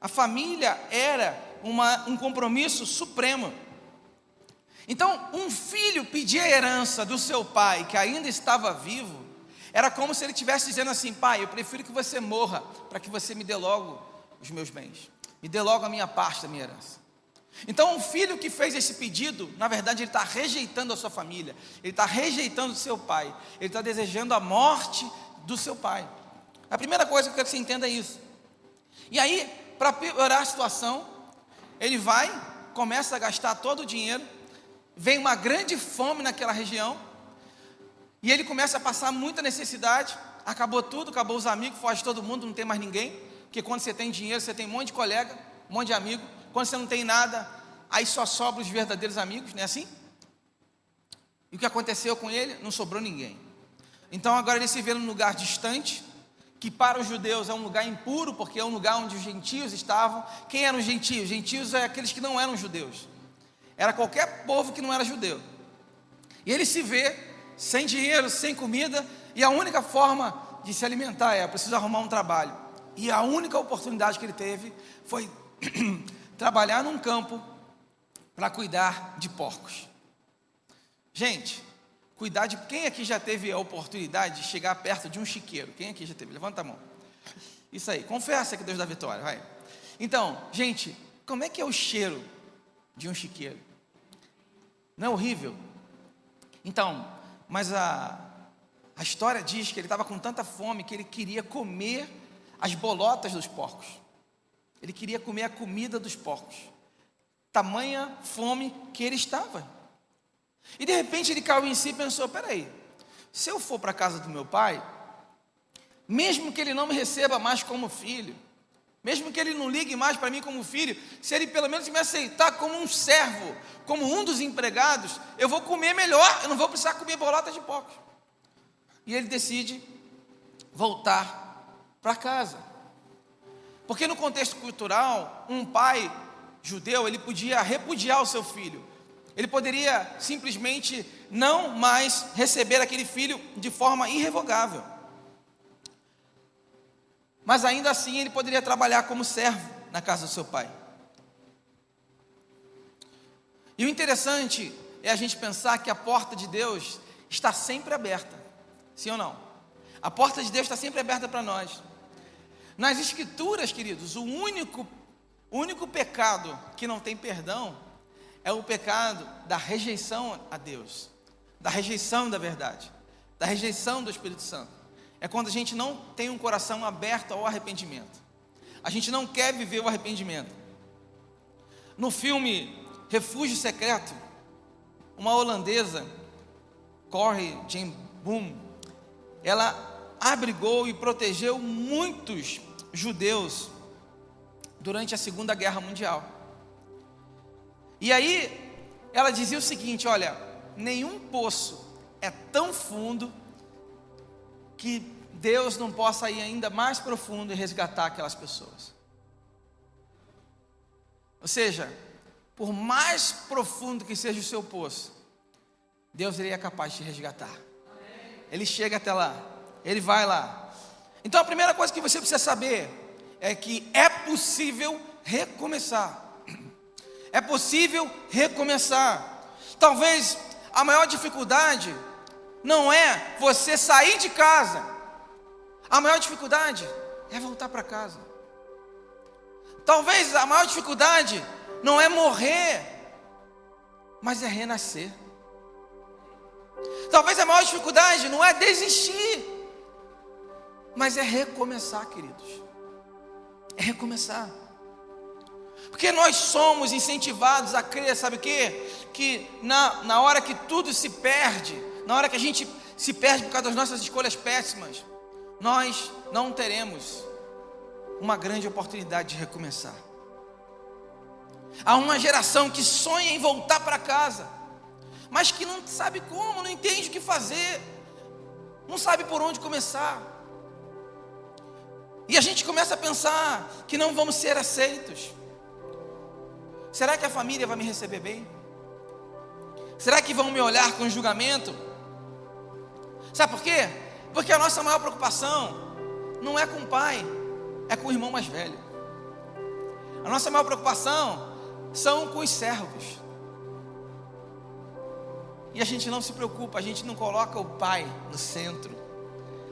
A família era uma, um compromisso supremo. Então, um filho pedir a herança do seu pai, que ainda estava vivo, era como se ele estivesse dizendo assim: Pai, eu prefiro que você morra, para que você me dê logo os meus bens, me dê logo a minha parte da minha herança. Então, o filho que fez esse pedido, na verdade, ele está rejeitando a sua família, ele está rejeitando o seu pai, ele está desejando a morte do seu pai. A primeira coisa que eu quero que você entenda é isso. E aí, para piorar a situação, ele vai, começa a gastar todo o dinheiro, vem uma grande fome naquela região, e ele começa a passar muita necessidade, acabou tudo, acabou os amigos, foge todo mundo, não tem mais ninguém, porque quando você tem dinheiro, você tem um monte de colega, um monte de amigo, quando você não tem nada, aí só sobram os verdadeiros amigos, não é assim? E o que aconteceu com ele? Não sobrou ninguém. Então agora ele se vê num lugar distante, que para os judeus é um lugar impuro, porque é um lugar onde os gentios estavam. Quem eram os gentios? Gentios é aqueles que não eram judeus. Era qualquer povo que não era judeu. E ele se vê sem dinheiro, sem comida, e a única forma de se alimentar é: preciso arrumar um trabalho. E a única oportunidade que ele teve foi trabalhar num campo para cuidar de porcos. Gente, cuidar de. Quem aqui já teve a oportunidade de chegar perto de um chiqueiro? Quem aqui já teve? Levanta a mão. Isso aí, confessa que Deus dá vitória, vai. Então, gente, como é que é o cheiro de um chiqueiro? Não é horrível? Então, mas a, a história diz que ele estava com tanta fome que ele queria comer as bolotas dos porcos. Ele queria comer a comida dos porcos. Tamanha fome que ele estava. E de repente ele caiu em si e pensou: peraí, se eu for para a casa do meu pai, mesmo que ele não me receba mais como filho, mesmo que ele não ligue mais para mim como filho, se ele pelo menos me aceitar como um servo, como um dos empregados, eu vou comer melhor, eu não vou precisar comer bolota de porcos. E ele decide voltar para casa. Porque no contexto cultural, um pai judeu, ele podia repudiar o seu filho. Ele poderia simplesmente não mais receber aquele filho de forma irrevogável. Mas ainda assim ele poderia trabalhar como servo na casa do seu pai. E o interessante é a gente pensar que a porta de Deus está sempre aberta. Sim ou não? A porta de Deus está sempre aberta para nós. Nas escrituras, queridos, o único, único pecado que não tem perdão é o pecado da rejeição a Deus, da rejeição da verdade, da rejeição do Espírito Santo. É quando a gente não tem um coração aberto ao arrependimento. A gente não quer viver o arrependimento. No filme Refúgio Secreto, uma holandesa, Corrie Jane Boom, ela abrigou e protegeu muitos judeus durante a Segunda Guerra Mundial. E aí ela dizia o seguinte: olha, nenhum poço é tão fundo que Deus não possa ir ainda mais profundo e resgatar aquelas pessoas. Ou seja, por mais profundo que seja o seu poço, Deus seria capaz de te resgatar. Ele chega até lá, ele vai lá, então a primeira coisa que você precisa saber é que é possível recomeçar. É possível recomeçar. Talvez a maior dificuldade não é você sair de casa. A maior dificuldade é voltar para casa. Talvez a maior dificuldade não é morrer, mas é renascer. Talvez a maior dificuldade não é desistir, mas é recomeçar, queridos. É recomeçar. Porque nós somos incentivados a crer, sabe o quê? Que na, na hora que tudo se perde, na hora que a gente se perde por causa das nossas escolhas péssimas, nós não teremos uma grande oportunidade de recomeçar. Há uma geração que sonha em voltar para casa, mas que não sabe como, não entende o que fazer, não sabe por onde começar. E a gente começa a pensar que não vamos ser aceitos. Será que a família vai me receber bem? Será que vão me olhar com julgamento? Sabe por quê? Porque a nossa maior preocupação não é com o pai, é com o irmão mais velho. A nossa maior preocupação são com os servos. E a gente não se preocupa, a gente não coloca o pai no centro.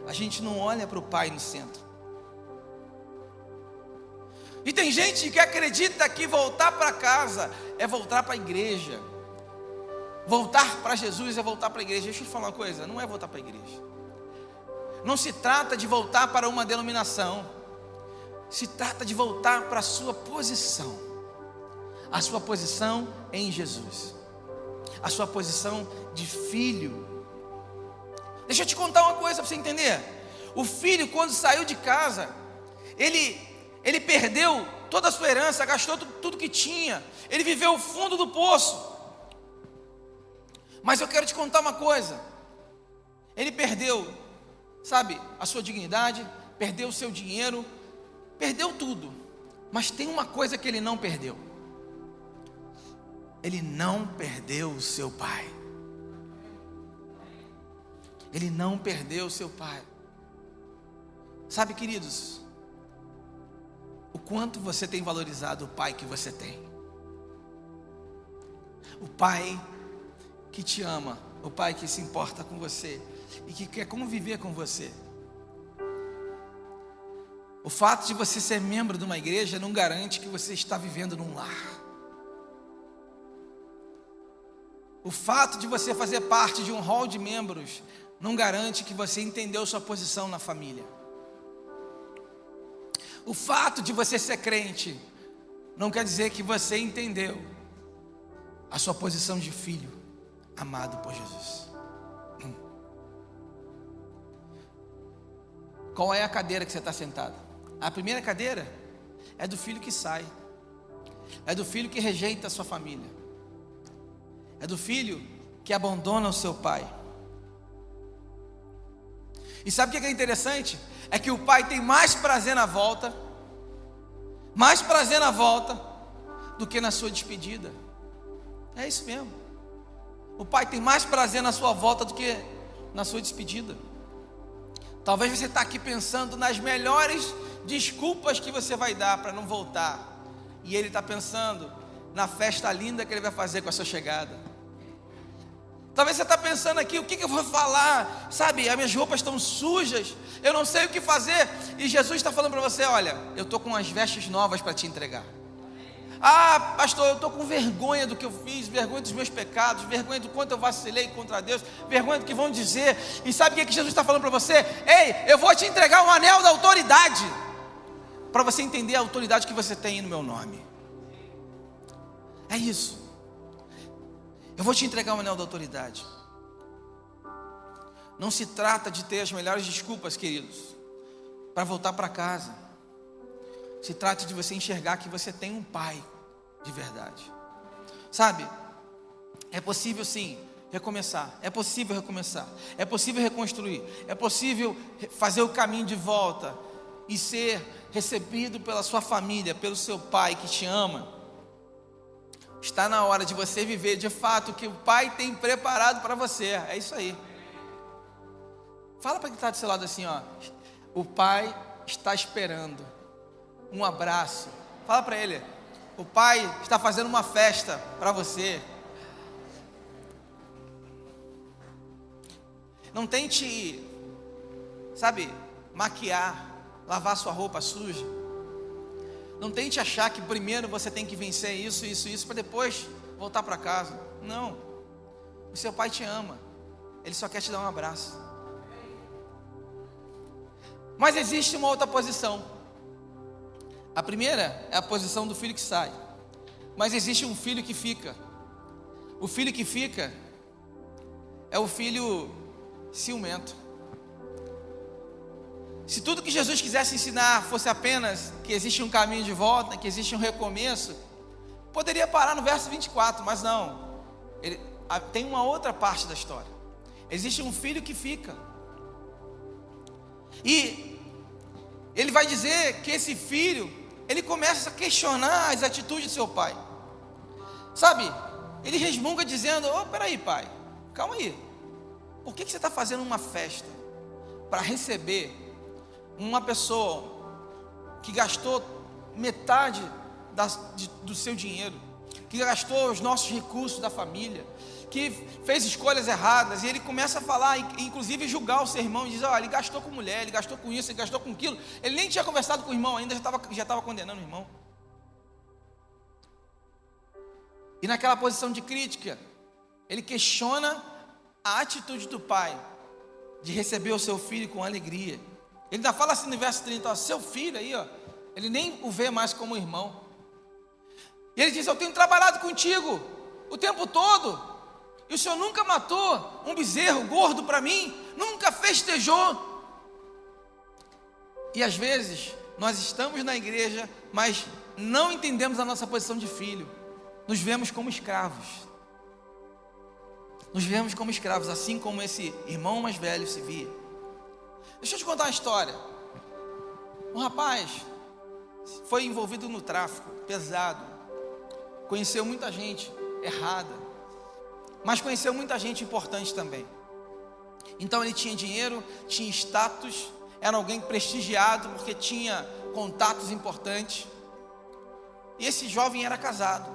A gente não olha para o pai no centro. E tem gente que acredita que voltar para casa é voltar para a igreja. Voltar para Jesus é voltar para a igreja. Deixa eu te falar uma coisa: não é voltar para a igreja. Não se trata de voltar para uma denominação. Se trata de voltar para a sua posição. A sua posição em Jesus. A sua posição de filho. Deixa eu te contar uma coisa para você entender. O filho, quando saiu de casa, ele, ele perdeu toda a sua herança, gastou tudo, que tinha. Ele viveu o fundo do poço. Mas eu quero te contar uma coisa. Ele perdeu, sabe, a sua dignidade, perdeu o seu dinheiro, perdeu tudo. Mas tem uma coisa que ele não perdeu. Ele não perdeu o seu pai. Ele não perdeu o seu pai. Sabe, queridos, o quanto você tem valorizado o pai que você tem. O pai que te ama, o Pai que se importa com você e que quer conviver com você. O fato de você ser membro de uma igreja não garante que você está vivendo num lar. O fato de você fazer parte de um hall de membros não garante que você entendeu sua posição na família. O fato de você ser crente não quer dizer que você entendeu a sua posição de filho amado por Jesus. Qual é a cadeira que você está sentado? A primeira cadeira é do filho que sai, é do filho que rejeita a sua família, é do filho que abandona o seu pai. E sabe o que é interessante? É que o pai tem mais prazer na volta, mais prazer na volta, do que na sua despedida. É isso mesmo. O pai tem mais prazer na sua volta do que na sua despedida. Talvez você está aqui pensando nas melhores desculpas que você vai dar para não voltar. E ele está pensando na festa linda que ele vai fazer com a sua chegada. Talvez você está pensando aqui, o que, que, eu vou falar? Sabe, as minhas roupas estão sujas, eu não sei o que fazer. E Jesus está falando para você: olha, eu estou com as vestes novas para te entregar. Ah, pastor, eu estou com vergonha do que eu fiz, vergonha dos meus pecados, vergonha do quanto eu vacilei contra Deus, vergonha do que vão dizer. E sabe o que, é que Jesus está falando para você? Ei, eu vou te entregar um anel da autoridade, para você entender a autoridade que você tem no meu nome. É isso. Eu vou te entregar um anel da autoridade. Não se trata de ter as melhores desculpas, queridos, para voltar para casa. Se trata de você enxergar que você tem um pai de verdade. Sabe? É possível sim recomeçar. É possível recomeçar. É possível reconstruir. É possível fazer o caminho de volta e ser recebido pela sua família, pelo seu pai que te ama. Está na hora de você viver de fato o que o pai tem preparado para você. É isso aí. Fala para quem está do seu lado assim, ó. O pai está esperando um abraço. Fala para ele: o pai está fazendo uma festa para você. Não tente, sabe, maquiar, lavar sua roupa suja. Não tente achar que primeiro você tem que vencer isso, isso, isso, para depois voltar para casa. Não. O seu pai te ama. Ele só quer te dar um abraço. Mas existe uma outra posição. A primeira é a posição do filho que sai. Mas existe um filho que fica. O filho que fica é o filho ciumento. Se tudo que Jesus quisesse ensinar fosse apenas que existe um caminho de volta, que existe um recomeço, poderia parar no verso 24, mas não. Ele, tem uma outra parte da história. Existe um filho que fica. E ele vai dizer que esse filho ele começa a questionar as atitudes do seu pai. Sabe? Ele resmunga dizendo: Ô, oh, peraí, pai, calma aí. Por que, que você está fazendo uma festa para receber uma pessoa que gastou metade de, do seu dinheiro, que gastou os nossos recursos da família, que fez escolhas erradas, e ele começa a falar, inclusive julgar o seu irmão, e diz: Olha, ele gastou com mulher, ele gastou com isso, ele gastou com aquilo. Ele nem tinha conversado com o irmão ainda, já estava já condenando o irmão. E naquela posição de crítica, ele questiona a atitude do pai de receber o seu filho com alegria. Ele ainda fala assim no verso 30, ó, seu filho aí, ó, ele nem o vê mais como irmão. E ele diz: Eu tenho trabalhado contigo o tempo todo, e o Senhor nunca matou um bezerro gordo para mim, nunca festejou. E às vezes nós estamos na igreja, mas não entendemos a nossa posição de filho, nos vemos como escravos. Nos vemos como escravos, assim como esse irmão mais velho se via. Deixa eu te contar uma história. Um rapaz foi envolvido no tráfico pesado, conheceu muita gente errada, mas conheceu muita gente importante também. Então ele tinha dinheiro, tinha status, era alguém prestigiado porque tinha contatos importantes. E esse jovem era casado,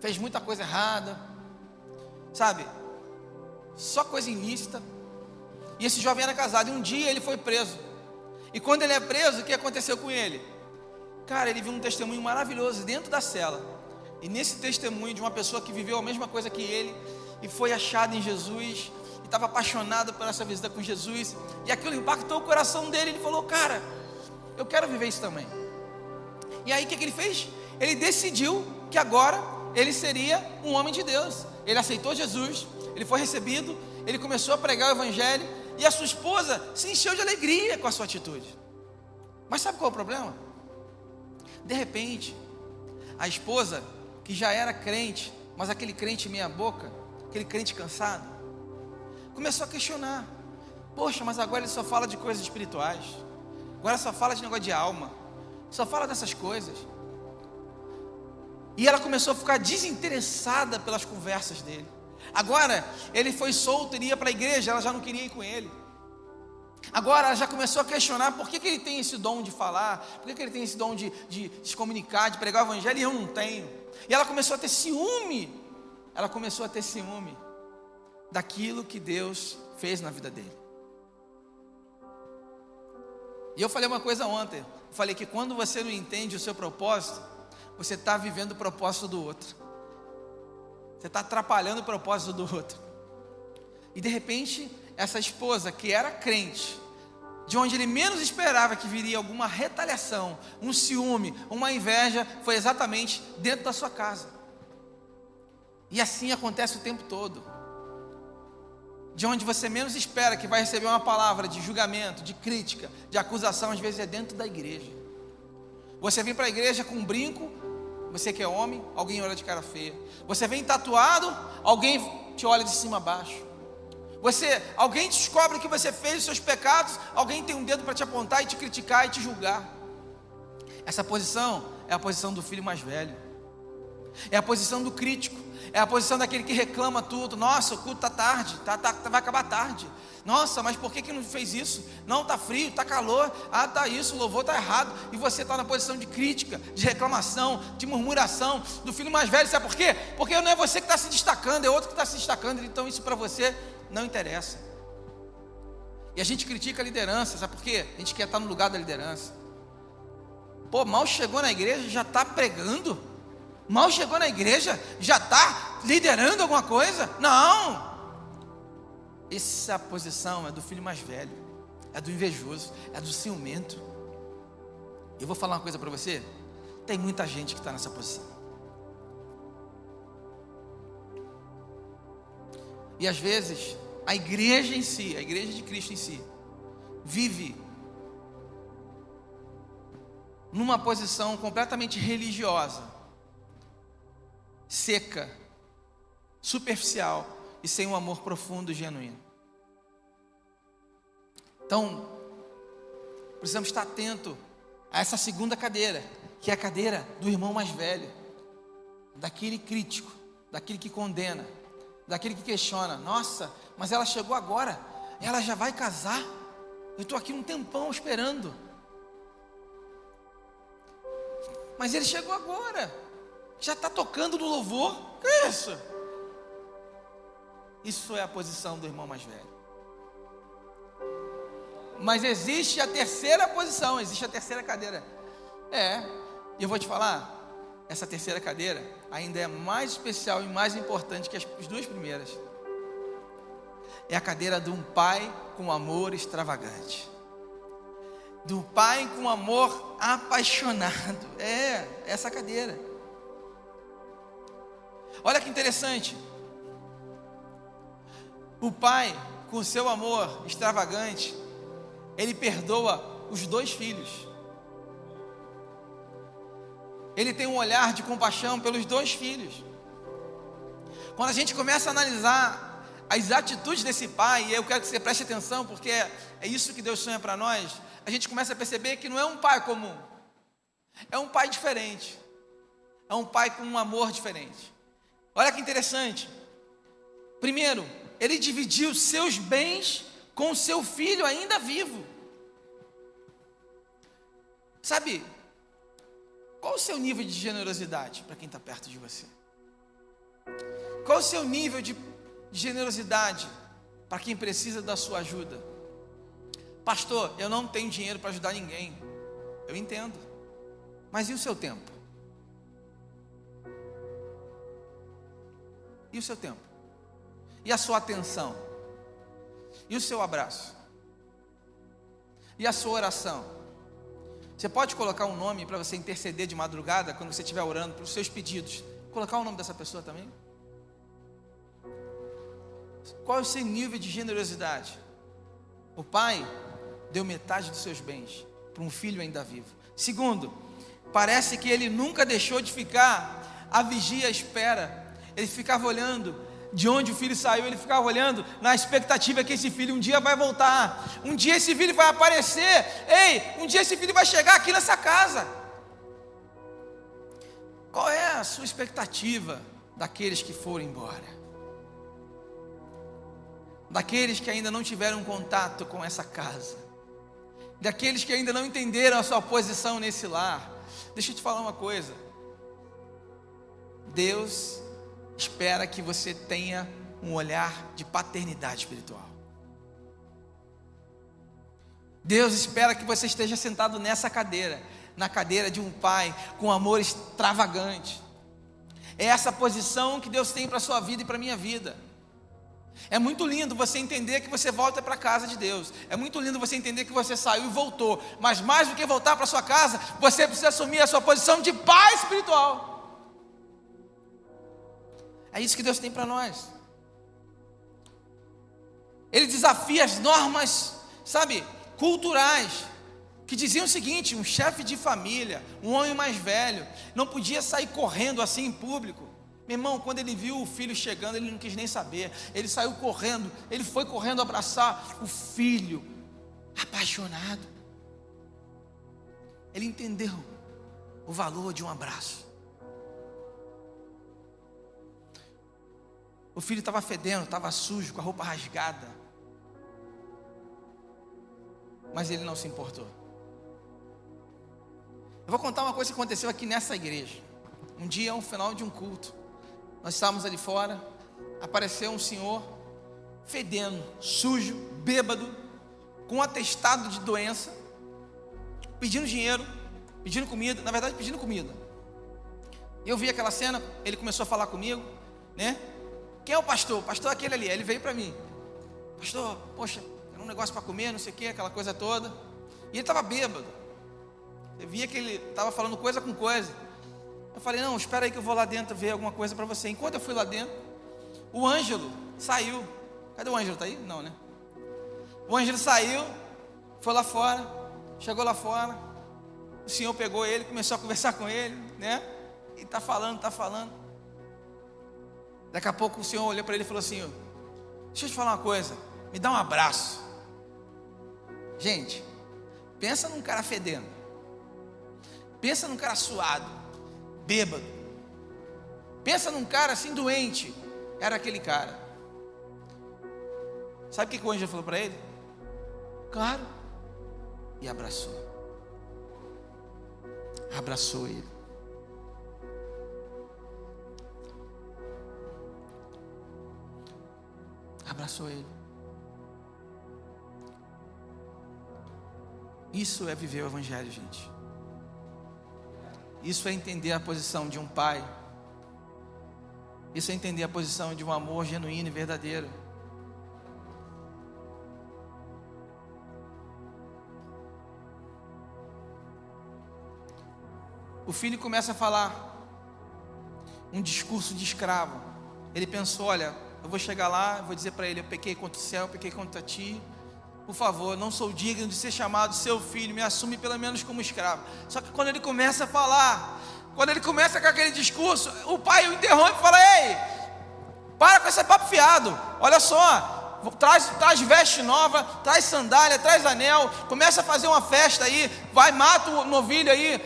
fez muita coisa errada, sabe? Só coisa ilícita. E esse jovem era casado. E um dia ele foi preso. E quando ele é preso, o que aconteceu com ele? Cara, ele viu um testemunho maravilhoso dentro da cela. E nesse testemunho de uma pessoa que viveu a mesma coisa que ele e foi achada em Jesus e estava apaixonado por essa visita com Jesus, e aquilo impactou o coração dele. Ele falou: Cara, eu quero viver isso também. E aí o que, que ele fez? Ele decidiu que agora ele seria um homem de Deus. Ele aceitou Jesus, ele foi recebido, ele começou a pregar o Evangelho, e a sua esposa se encheu de alegria com a sua atitude. Mas sabe qual é o problema? De repente, a esposa, que já era crente, mas aquele crente meia-boca, aquele crente cansado, começou a questionar: Poxa, mas agora ele só fala de coisas espirituais, agora só fala de negócio de alma, só fala dessas coisas. E ela começou a ficar desinteressada pelas conversas dele. Agora, ele foi solto, ele ia para a igreja, ela já não queria ir com ele. Agora ela já começou a questionar por que, que ele tem esse dom de falar, por que, que ele tem esse dom de, de, se comunicar, de pregar o evangelho e eu não tenho. E ela começou a ter ciúme, ela começou a ter ciúme daquilo que Deus fez na vida dele. E eu falei uma coisa ontem, eu falei que quando você não entende o seu propósito, você está vivendo o propósito do outro. Você está atrapalhando o propósito do outro. E de repente, essa esposa que era crente, de onde ele menos esperava que viria alguma retaliação, um ciúme, uma inveja, foi exatamente dentro da sua casa. E assim acontece o tempo todo. De onde você menos espera que vai receber uma palavra de julgamento, de crítica, de acusação, às vezes é dentro da igreja. Você vem para a igreja com um brinco, você que é homem, alguém olha de cara feia. Você vem tatuado, alguém te olha de cima a baixo. Você, alguém descobre que você fez os seus pecados, alguém tem um dedo para te apontar e te criticar e te julgar. Essa posição é a posição do filho mais velho. É a posição do crítico. É a posição daquele que reclama tudo. Nossa, o culto está tarde, tá, tá, vai acabar tarde. Nossa, mas por que, que não fez isso? Não, está frio, está calor. Ah, tá isso, o louvor está errado. E você está na posição de crítica, de reclamação, de murmuração do filho mais velho. Sabe por quê? Porque não é você que está se destacando, é outro que está se destacando. Então isso para você não interessa. E a gente critica a liderança, sabe por quê? A gente quer estar no lugar da liderança. Pô, mal chegou na igreja, já está pregando. Mal chegou na igreja, já está liderando alguma coisa? Não. Essa posição é do filho mais velho, é do invejoso, é do ciumento. Eu vou falar uma coisa para você: tem muita gente que está nessa posição. E às vezes, a igreja em si, a igreja de Cristo em si, vive numa posição completamente religiosa, seca, superficial, e sem um amor profundo e genuíno. Então, precisamos estar atento a essa segunda cadeira, que é a cadeira do irmão mais velho, daquele crítico, daquele que condena, daquele que questiona. Nossa, mas ela chegou agora, ela já vai casar. Eu estou aqui um tempão esperando. Mas ele chegou agora. Já está tocando no louvor. Que é isso? Isso é a posição do irmão mais velho. Mas existe a terceira posição, existe a terceira cadeira. É, e eu vou te falar, essa terceira cadeira ainda é mais especial e mais importante que as duas primeiras. É a cadeira de um pai com amor extravagante. Um pai com amor apaixonado. É, essa cadeira. Olha que interessante. O pai, com seu amor extravagante, ele perdoa os dois filhos. Ele tem um olhar de compaixão pelos dois filhos. Quando a gente começa a analisar as atitudes desse pai, e eu quero que você preste atenção, porque é, é isso que Deus sonha para nós, a gente começa a perceber que não é um pai comum, é um pai diferente, é um pai com um amor diferente. Olha que interessante. Primeiro, ele dividiu seus bens com seu filho ainda vivo. Sabe, qual o seu nível de generosidade para quem está perto de você? Qual o seu nível de generosidade para quem precisa da sua ajuda? Pastor, eu não tenho dinheiro para ajudar ninguém. Eu entendo. Mas e o seu tempo? E o seu tempo? E a sua atenção? E o seu abraço? E a sua oração? Você pode colocar um nome para você interceder de madrugada, quando você estiver orando para os seus pedidos. Colocar o nome dessa pessoa também? Qual é o seu nível de generosidade? O pai deu metade dos seus bens para um filho ainda vivo. Segundo, parece que ele nunca deixou de ficar à vigia à espera. Ele ficava olhando de onde o filho saiu, ele ficava olhando na expectativa que esse filho um dia vai voltar, um dia esse filho vai aparecer, ei, um dia esse filho vai chegar aqui nessa casa. Qual é a sua expectativa daqueles que foram embora? Daqueles que ainda não tiveram contato com essa casa, daqueles que ainda não entenderam a sua posição nesse lar. Deixa eu te falar uma coisa. Deus espera que você tenha um olhar de paternidade espiritual. Deus espera que você esteja sentado nessa cadeira, na cadeira de um pai com amor extravagante. É essa posição que Deus tem para a sua vida e para a minha vida. É muito lindo você entender que você volta para a casa de Deus. É muito lindo você entender que você saiu e voltou. Mas mais do que voltar para sua casa, você precisa assumir a sua posição de pai espiritual. É isso que Deus tem para nós. Ele desafia as normas, sabe, culturais, que diziam o seguinte: um chefe de família, um homem mais velho, não podia sair correndo assim em público. Meu irmão, quando ele viu o filho chegando, ele não quis nem saber. Ele saiu correndo, ele foi correndo abraçar o filho, apaixonado. Ele entendeu o valor de um abraço. O filho estava fedendo, estava sujo, com a roupa rasgada. Mas ele não se importou. Eu vou contar uma coisa que aconteceu aqui nessa igreja. Um dia, um final de um culto, nós estávamos ali fora, apareceu um senhor fedendo, sujo, bêbado, com um atestado de doença, pedindo dinheiro, pedindo comida, na verdade pedindo comida. Eu vi aquela cena, ele começou a falar comigo, né? Quem é o pastor? Pastor é aquele ali. Ele veio para mim. Pastor, poxa, era um negócio para comer, não sei o que, aquela coisa toda. E ele estava bêbado. Eu via que ele estava falando coisa com coisa. Eu falei, não, espera aí que eu vou lá dentro ver alguma coisa para você. Enquanto eu fui lá dentro, o Ângelo saiu. Cadê o Ângelo? Está aí? Não, né? O Ângelo saiu, foi lá fora, chegou lá fora. O senhor pegou ele, começou a conversar com ele, né? E está falando, está falando. Daqui a pouco o Senhor olhou para ele e falou assim: Deixa eu te falar uma coisa, me dá um abraço. Gente, pensa num cara fedendo, pensa num cara suado, bêbado, pensa num cara assim doente. Era aquele cara. Sabe o que o anjo falou para ele? Claro. E abraçou. Abraçou ele. Abraçou ele. Isso é viver o Evangelho, gente. Isso é entender a posição de um pai. Isso é entender a posição de um amor genuíno e verdadeiro. O filho começa a falar um discurso de escravo. Ele pensou: olha, eu vou chegar lá, vou dizer para ele: eu pequei contra o céu, eu pequei contra ti. Por favor, não sou digno de ser chamado seu filho, me assume pelo menos como escravo. Só que quando ele começa a falar, quando ele começa com aquele discurso, o pai o interrompe e fala: Ei, para com esse papo fiado, olha só, traz, traz veste nova, traz sandália, traz anel, começa a fazer uma festa aí, vai, mata o novilho aí.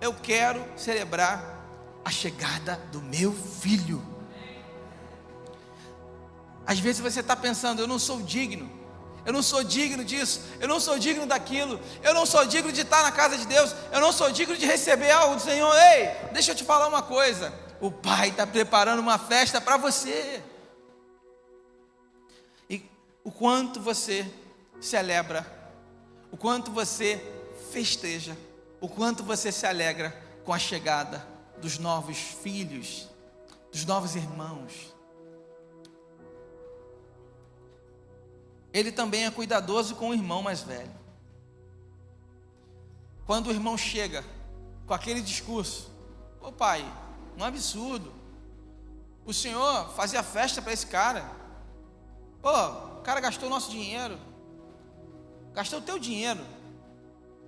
Eu quero celebrar a chegada do meu filho. Às vezes você está pensando, eu não sou digno, eu não sou digno disso, eu não sou digno daquilo, eu não sou digno de estar na casa de Deus, eu não sou digno de receber algo do Senhor. Ei, deixa eu te falar uma coisa: o Pai está preparando uma festa para você. E o quanto você celebra, o quanto você festeja, o quanto você se alegra com a chegada dos novos filhos, dos novos irmãos. Ele também é cuidadoso com o irmão mais velho. Quando o irmão chega com aquele discurso, ô pai, um absurdo. O senhor fazia festa para esse cara. Pô, o cara gastou nosso dinheiro. Gastou o teu dinheiro.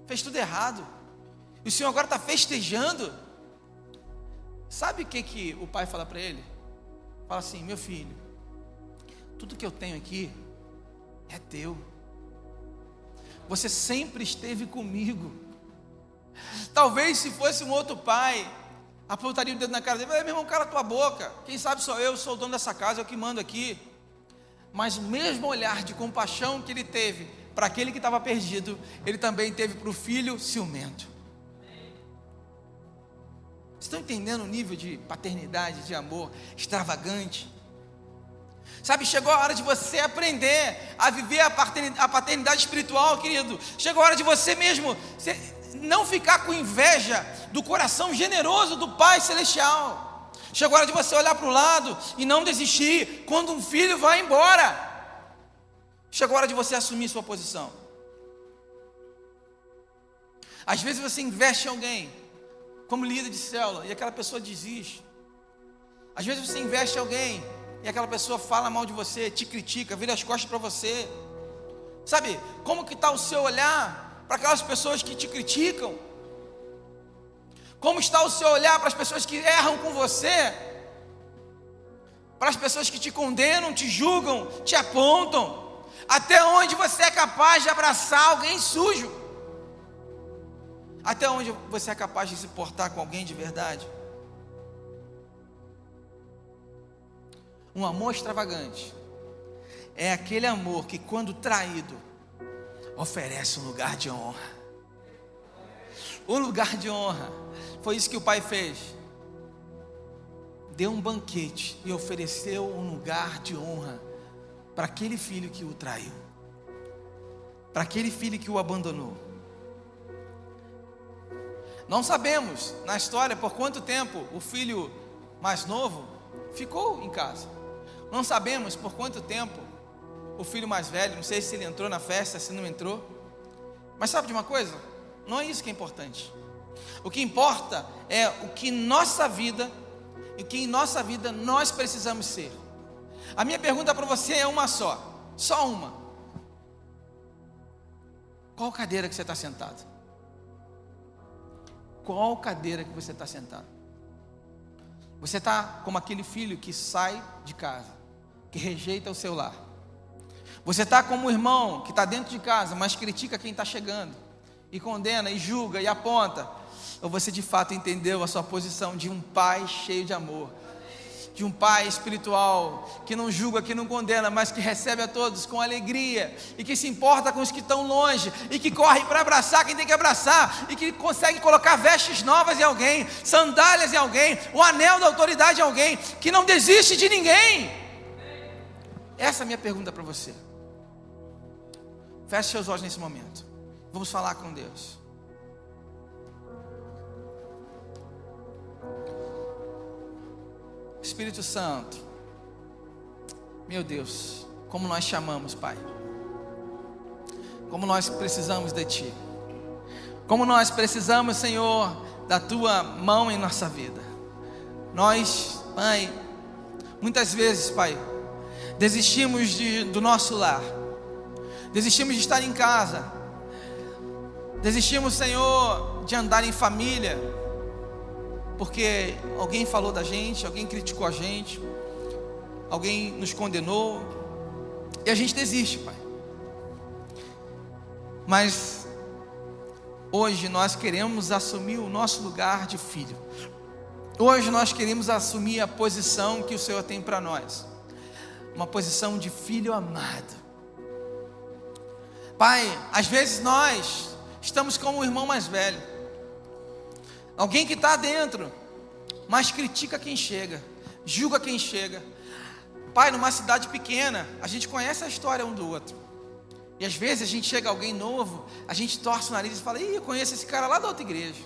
Fez tudo errado. E o senhor agora está festejando. Sabe o que, que o pai fala para ele? Fala assim: meu filho, tudo que eu tenho aqui é teu. Você sempre esteve comigo. Talvez se fosse um outro pai, apontaria o dedo na cara dele, meu irmão, cala tua boca. Quem sabe sou eu, sou o dono dessa casa, eu que mando aqui. Mas o mesmo olhar de compaixão que ele teve para aquele que estava perdido, ele também teve para o filho ciumento. Estão entendendo o nível de paternidade, de amor extravagante? Sabe, chegou a hora de você aprender a viver a paternidade espiritual, querido. Chegou a hora de você mesmo não ficar com inveja do coração generoso do Pai Celestial. Chegou a hora de você olhar para o lado e não desistir quando um filho vai embora. Chegou a hora de você assumir sua posição. Às vezes você investe em alguém, como líder de célula, e aquela pessoa desiste. Às vezes você investe em alguém e aquela pessoa fala mal de você, te critica, vira as costas para você. Sabe, como que está o seu olhar para aquelas pessoas que te criticam? Como está o seu olhar para as pessoas que erram com você? Para as pessoas que te condenam, te julgam, te apontam? Até onde você é capaz de abraçar alguém sujo? Até onde você é capaz de se portar com alguém de verdade? Um amor extravagante é aquele amor que, quando traído, oferece um lugar de honra. Um lugar de honra. Foi isso que o pai fez. Deu um banquete e ofereceu um lugar de honra para aquele filho que o traiu, para aquele filho que o abandonou. Não sabemos na história por quanto tempo o filho mais novo ficou em casa. Não sabemos por quanto tempo o filho mais velho, não sei se ele entrou na festa, se não entrou. Mas sabe de uma coisa? Não é isso que é importante. O que importa é o que nossa vida, e que em nossa vida nós precisamos ser. A minha pergunta para você é uma só, só uma. Qual cadeira que você está sentado? Qual cadeira que você está sentado? Você está como aquele filho que sai de casa que rejeita o seu lar. Você está como um irmão que está dentro de casa, mas critica quem está chegando, e condena, e julga, e aponta. Ou você de fato entendeu a sua posição de um pai cheio de amor, de um pai espiritual que não julga, que não condena, mas que recebe a todos com alegria e que se importa com os que estão longe e que corre para abraçar quem tem que abraçar e que consegue colocar vestes novas em alguém, sandálias em alguém, o anel da autoridade em alguém, que não desiste de ninguém. Essa é a minha pergunta para você. Feche seus olhos nesse momento. Vamos falar com Deus. Espírito Santo, meu Deus, como nós chamamos, Pai. Como nós precisamos de Ti. Como nós precisamos, Senhor, da Tua mão em nossa vida. Nós, Pai, muitas vezes, Pai, desistimos de, do nosso lar, desistimos de estar em casa, desistimos, Senhor, de andar em família, porque alguém falou da gente, alguém criticou a gente, alguém nos condenou, e a gente desiste, Pai. Mas hoje nós queremos assumir o nosso lugar de filho. Hoje nós queremos assumir a posição que o Senhor tem para nós. Uma posição de filho amado. Pai, às vezes nós estamos como o irmão mais velho. Alguém que está dentro, mas critica quem chega, julga quem chega. Pai, numa cidade pequena, a gente conhece a história um do outro. E às vezes a gente chega alguém novo, a gente torce o nariz e fala: Ih, eu conheço esse cara lá da outra igreja.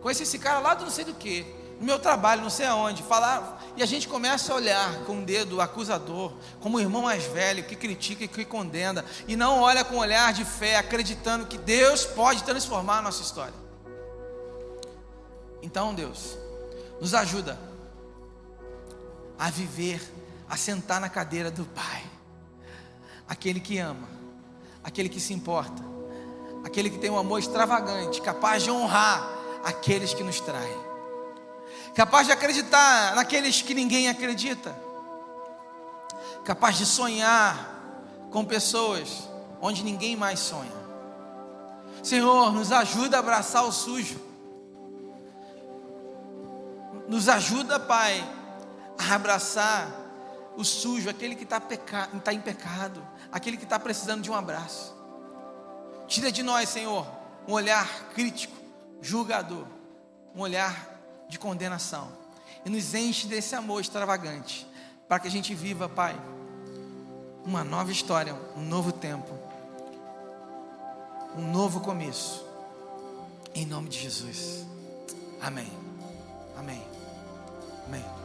Conheço esse cara lá do não sei do que. No meu trabalho, não sei aonde. Falar, e a gente começa a olhar com o dedo acusador, como o irmão mais velho que critica e que condena. E não olha com um olhar de fé, acreditando que Deus pode transformar a nossa história. Então, Deus, nos ajuda a viver, a sentar na cadeira do Pai. Aquele que ama, aquele que se importa, aquele que tem um amor extravagante, capaz de honrar aqueles que nos traem, capaz de acreditar naqueles que ninguém acredita, capaz de sonhar com pessoas onde ninguém mais sonha. Senhor, nos ajuda a abraçar o sujo nos ajuda, Pai, a abraçar o sujo, aquele que está tá em pecado, aquele que está precisando de um abraço. Tira de nós, Senhor, um olhar crítico, julgador, um olhar de condenação. E nos enche desse amor extravagante, para que a gente viva, Pai, uma nova história, um novo tempo, um novo começo. Em nome de Jesus. Amém. Amém. Amém.